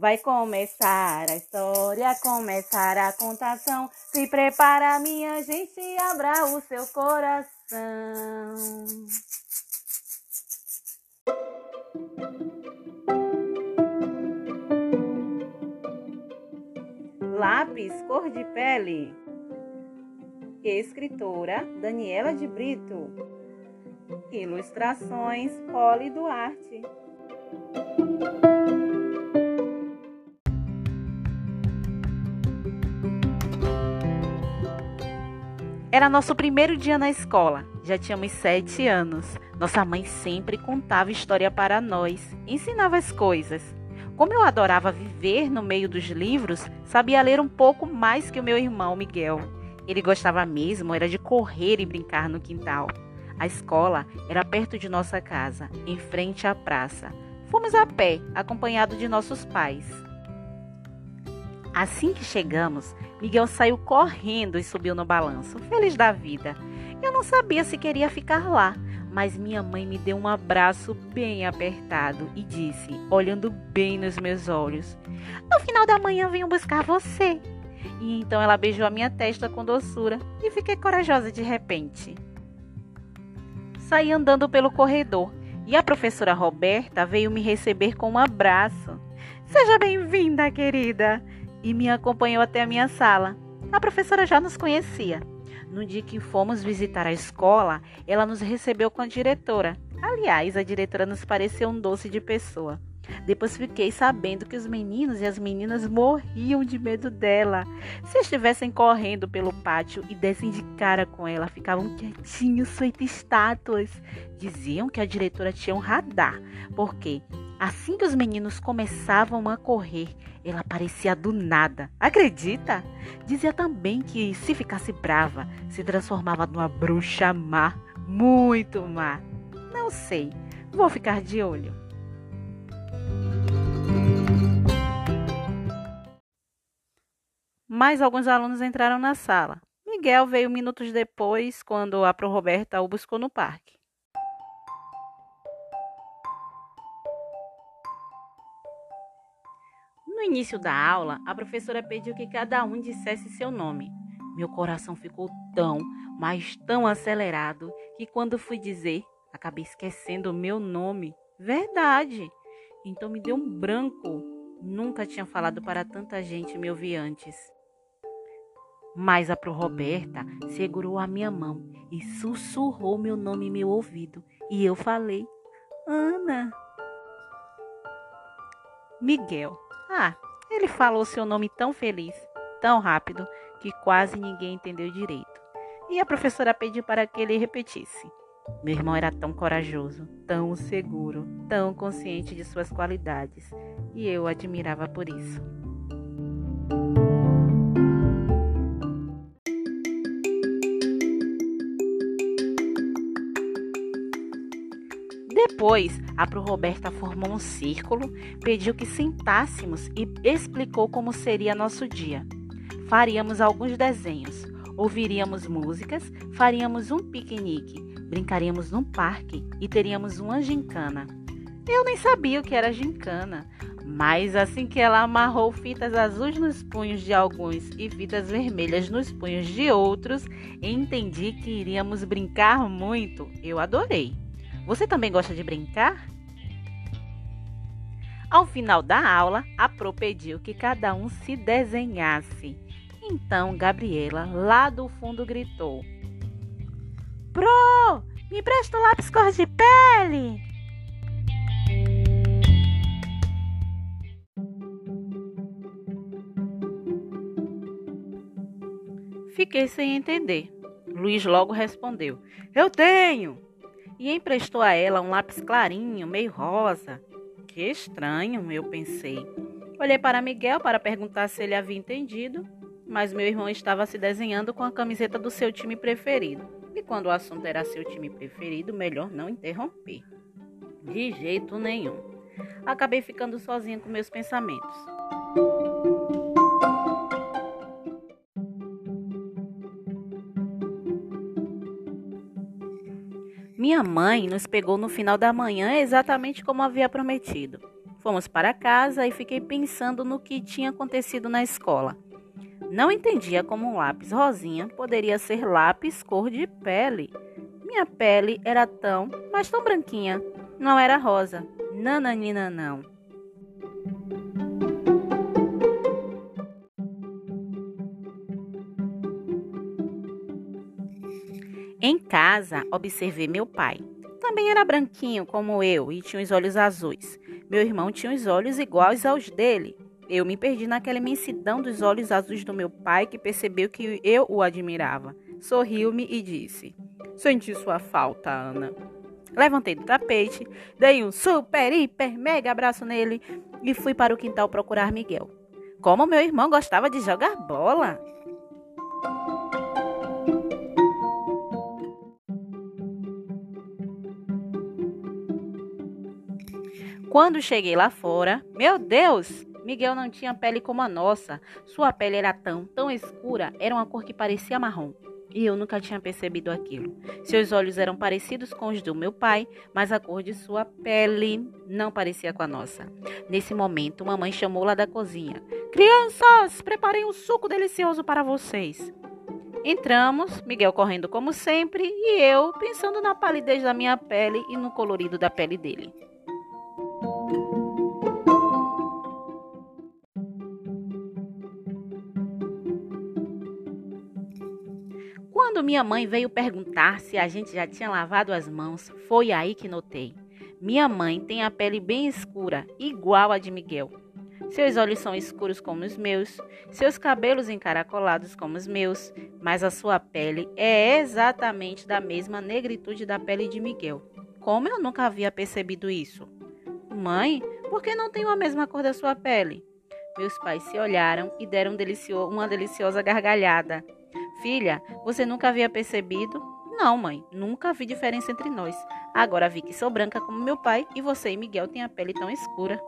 Vai começar a história, começar a contação. Se prepara, minha gente, abra o seu coração. Lápis cor de pele. Escritora Daniela de Brito. Ilustrações Poli Duarte. Era nosso primeiro dia na escola. Já tínhamos sete anos. Nossa mãe sempre contava história para nós, ensinava as coisas. Como eu adorava viver no meio dos livros, sabia ler um pouco mais que o meu irmão Miguel. Ele gostava mesmo era de correr e brincar no quintal. A escola era perto de nossa casa, em frente à praça. Fomos a pé, acompanhado de nossos pais. Assim que chegamos, Miguel saiu correndo e subiu no balanço, feliz da vida. Eu não sabia se queria ficar lá, mas minha mãe me deu um abraço bem apertado e disse, olhando bem nos meus olhos: No final da manhã venho buscar você. E então ela beijou a minha testa com doçura e fiquei corajosa de repente. Saí andando pelo corredor e a professora Roberta veio me receber com um abraço. Seja bem-vinda, querida! E me acompanhou até a minha sala. A professora já nos conhecia. No dia que fomos visitar a escola, ela nos recebeu com a diretora. Aliás, a diretora nos pareceu um doce de pessoa. Depois fiquei sabendo que os meninos e as meninas morriam de medo dela. Se estivessem correndo pelo pátio e dessem de cara com ela, ficavam quietinhos, feitos estátuas. Diziam que a diretora tinha um radar, porque assim que os meninos começavam a correr, ela aparecia do nada. Acredita? Dizia também que se ficasse brava, se transformava numa bruxa má, muito má. Não sei, vou ficar de olho. Mais alguns alunos entraram na sala. Miguel veio minutos depois, quando a Pro Roberta o buscou no parque. No início da aula, a professora pediu que cada um dissesse seu nome. Meu coração ficou tão, mas tão acelerado que quando fui dizer, acabei esquecendo o meu nome. Verdade! Então me deu um branco. Nunca tinha falado para tanta gente me ouvir antes. Mas a Pro Roberta segurou a minha mão e sussurrou meu nome em meu ouvido. E eu falei: Ana. Miguel. Ah, ele falou seu nome tão feliz, tão rápido, que quase ninguém entendeu direito. E a professora pediu para que ele repetisse. Meu irmão era tão corajoso, tão seguro, tão consciente de suas qualidades, e eu admirava por isso. Depois, a Pro Roberta formou um círculo, pediu que sentássemos e explicou como seria nosso dia. Faríamos alguns desenhos, ouviríamos músicas, faríamos um piquenique, brincaríamos num parque e teríamos uma gincana. Eu nem sabia o que era gincana, mas assim que ela amarrou fitas azuis nos punhos de alguns e fitas vermelhas nos punhos de outros, entendi que iríamos brincar muito. Eu adorei. Você também gosta de brincar? Ao final da aula, a Pro pediu que cada um se desenhasse. Então Gabriela, lá do fundo, gritou: Pro, me empresta um lápis cor de pele! Fiquei sem entender. Luiz logo respondeu: Eu tenho! E emprestou a ela um lápis clarinho, meio rosa. Que estranho, eu pensei. Olhei para Miguel para perguntar se ele havia entendido, mas meu irmão estava se desenhando com a camiseta do seu time preferido. E quando o assunto era seu time preferido, melhor não interromper. De jeito nenhum. Acabei ficando sozinha com meus pensamentos. Minha mãe nos pegou no final da manhã exatamente como havia prometido. Fomos para casa e fiquei pensando no que tinha acontecido na escola. Não entendia como um lápis rosinha poderia ser lápis cor de pele. Minha pele era tão, mas tão branquinha. Não era rosa. Nananina não. Em casa, observei meu pai. Também era branquinho como eu e tinha os olhos azuis. Meu irmão tinha os olhos iguais aos dele. Eu me perdi naquela imensidão dos olhos azuis do meu pai, que percebeu que eu o admirava. Sorriu-me e disse: Senti sua falta, Ana. Levantei do tapete, dei um super, hiper, mega abraço nele e fui para o quintal procurar Miguel. Como meu irmão gostava de jogar bola! Quando cheguei lá fora, meu Deus! Miguel não tinha pele como a nossa. Sua pele era tão, tão escura, era uma cor que parecia marrom. E eu nunca tinha percebido aquilo. Seus olhos eram parecidos com os do meu pai, mas a cor de sua pele não parecia com a nossa. Nesse momento, mamãe chamou lá da cozinha: Crianças, preparei um suco delicioso para vocês. Entramos, Miguel correndo como sempre e eu pensando na palidez da minha pele e no colorido da pele dele. Quando minha mãe veio perguntar se a gente já tinha lavado as mãos, foi aí que notei. Minha mãe tem a pele bem escura, igual a de Miguel. Seus olhos são escuros como os meus, seus cabelos encaracolados como os meus, mas a sua pele é exatamente da mesma negritude da pele de Miguel. Como eu nunca havia percebido isso? Mãe, por que não tenho a mesma cor da sua pele? Meus pais se olharam e deram uma deliciosa gargalhada. Filha, você nunca havia percebido? Não, mãe, nunca vi diferença entre nós. Agora vi que sou branca como meu pai e você e Miguel têm a pele tão escura.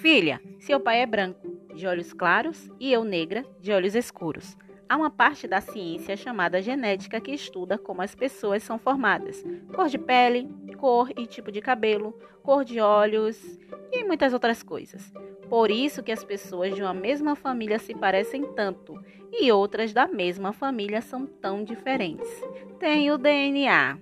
Filha, seu pai é branco, de olhos claros, e eu negra, de olhos escuros. Há uma parte da ciência chamada genética que estuda como as pessoas são formadas: cor de pele, cor e tipo de cabelo, cor de olhos e muitas outras coisas. Por isso que as pessoas de uma mesma família se parecem tanto e outras da mesma família são tão diferentes. Tem o DNA.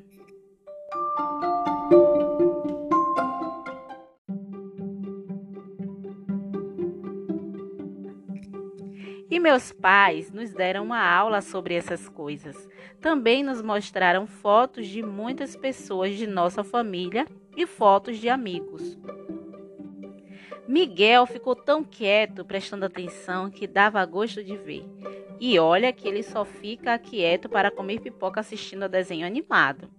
E meus pais nos deram uma aula sobre essas coisas. Também nos mostraram fotos de muitas pessoas de nossa família e fotos de amigos. Miguel ficou tão quieto, prestando atenção, que dava gosto de ver. E olha que ele só fica quieto para comer pipoca assistindo a desenho animado.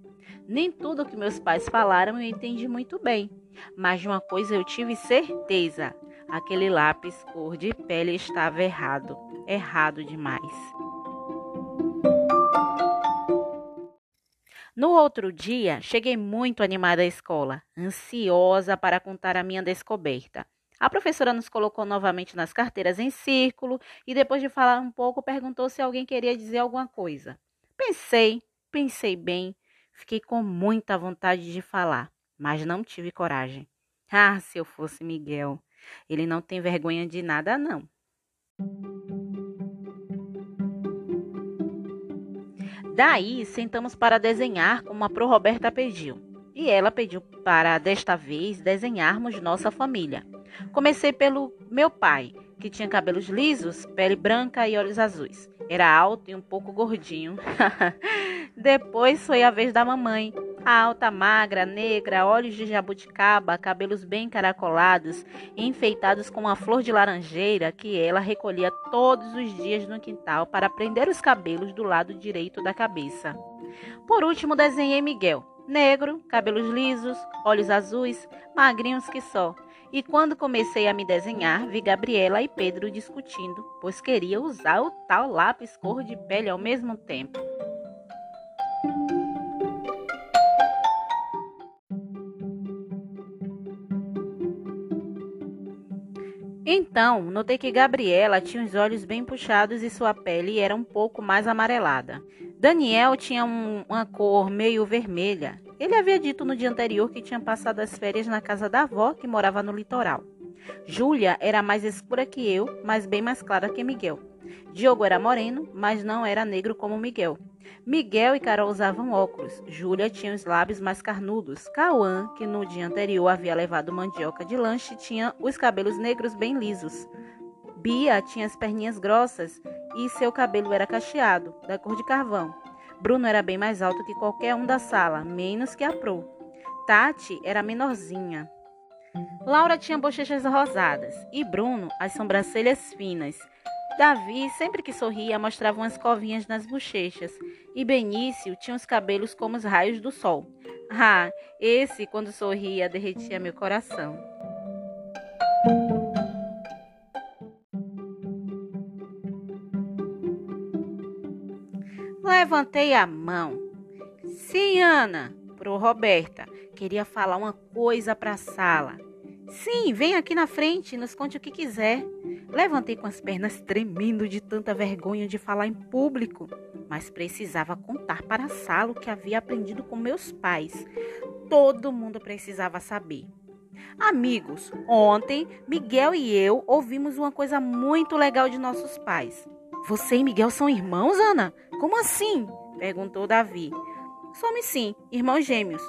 Nem tudo que meus pais falaram eu entendi muito bem, mas de uma coisa eu tive certeza: aquele lápis cor de pele estava errado, errado demais. No outro dia, cheguei muito animada à escola, ansiosa para contar a minha descoberta. A professora nos colocou novamente nas carteiras em círculo e, depois de falar um pouco, perguntou se alguém queria dizer alguma coisa. Pensei, pensei bem, fiquei com muita vontade de falar, mas não tive coragem. Ah, se eu fosse Miguel! Ele não tem vergonha de nada, não. Daí sentamos para desenhar como a Pro Roberta pediu. E ela pediu para, desta vez, desenharmos nossa família. Comecei pelo meu pai, que tinha cabelos lisos, pele branca e olhos azuis. Era alto e um pouco gordinho. Depois foi a vez da mamãe, alta, magra, negra, olhos de jabuticaba, cabelos bem caracolados, enfeitados com uma flor de laranjeira que ela recolhia todos os dias no quintal para prender os cabelos do lado direito da cabeça. Por último, desenhei Miguel, negro, cabelos lisos, olhos azuis, magrinhos que só. E quando comecei a me desenhar, vi Gabriela e Pedro discutindo, pois queria usar o tal lápis cor de pele ao mesmo tempo. Então, notei que Gabriela tinha os olhos bem puxados e sua pele era um pouco mais amarelada. Daniel tinha um, uma cor meio vermelha. Ele havia dito no dia anterior que tinha passado as férias na casa da avó, que morava no litoral. Júlia era mais escura que eu, mas bem mais clara que Miguel. Diogo era moreno, mas não era negro como Miguel. Miguel e Carol usavam óculos. Júlia tinha os lábios mais carnudos. Cauã, que no dia anterior havia levado mandioca de lanche, tinha os cabelos negros bem lisos. Bia tinha as perninhas grossas e seu cabelo era cacheado, da cor de carvão. Bruno era bem mais alto que qualquer um da sala, menos que a Pro. Tati era menorzinha. Laura tinha bochechas rosadas e Bruno as sobrancelhas finas. Davi, sempre que sorria, mostrava umas covinhas nas bochechas, e Benício tinha os cabelos como os raios do sol. Ah, esse, quando sorria, derretia meu coração. Levantei a mão. Sim, Ana, pro Roberta. Queria falar uma coisa para a sala. Sim, vem aqui na frente, nos conte o que quiser. Levantei com as pernas tremendo de tanta vergonha de falar em público, mas precisava contar para a sala o que havia aprendido com meus pais. Todo mundo precisava saber. Amigos, ontem Miguel e eu ouvimos uma coisa muito legal de nossos pais. Você e Miguel são irmãos, Ana? Como assim? perguntou Davi. Somos sim, irmãos gêmeos.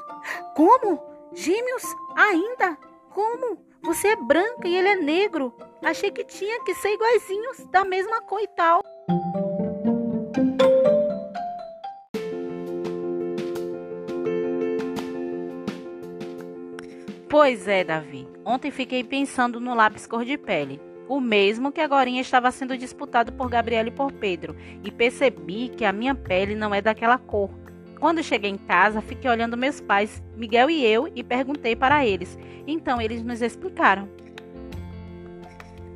Como? Gêmeos? Ainda? Como? Você é branca e ele é negro. Achei que tinha que ser iguaizinhos, da mesma cor e tal. Pois é, Davi. Ontem fiquei pensando no lápis cor de pele. O mesmo que agora estava sendo disputado por Gabriela e por Pedro. E percebi que a minha pele não é daquela cor. Quando cheguei em casa, fiquei olhando meus pais, Miguel e eu, e perguntei para eles. Então eles nos explicaram.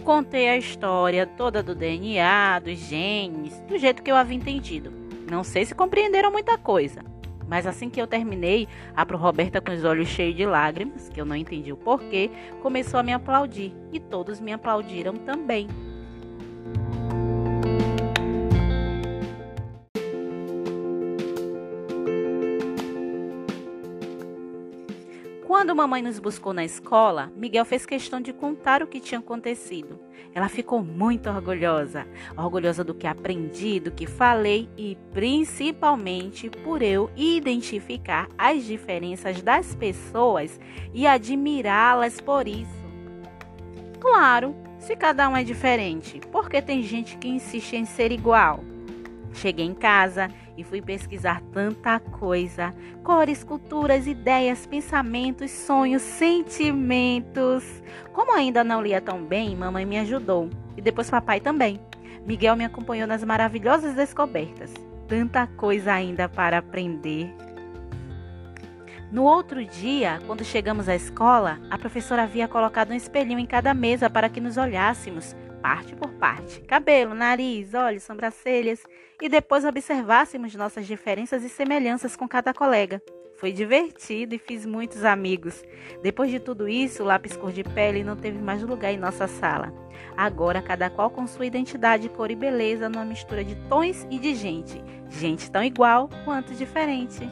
Contei a história toda do DNA, dos genes, do jeito que eu havia entendido. Não sei se compreenderam muita coisa, mas assim que eu terminei, a Pro Roberta com os olhos cheios de lágrimas, que eu não entendi o porquê, começou a me aplaudir e todos me aplaudiram também. Quando mamãe nos buscou na escola, Miguel fez questão de contar o que tinha acontecido. Ela ficou muito orgulhosa, orgulhosa do que aprendi, do que falei e principalmente por eu identificar as diferenças das pessoas e admirá-las por isso. Claro, se cada um é diferente, porque tem gente que insiste em ser igual. Cheguei em casa e fui pesquisar tanta coisa: cores, culturas, ideias, pensamentos, sonhos, sentimentos. Como ainda não lia tão bem, mamãe me ajudou e depois papai também. Miguel me acompanhou nas maravilhosas descobertas. Tanta coisa ainda para aprender. No outro dia, quando chegamos à escola, a professora havia colocado um espelhinho em cada mesa para que nos olhássemos, parte por parte: cabelo, nariz, olhos, sobrancelhas, e depois observássemos nossas diferenças e semelhanças com cada colega. Foi divertido e fiz muitos amigos. Depois de tudo isso, o lápis cor de pele não teve mais lugar em nossa sala. Agora, cada qual com sua identidade, cor e beleza, numa mistura de tons e de gente. Gente tão igual quanto diferente.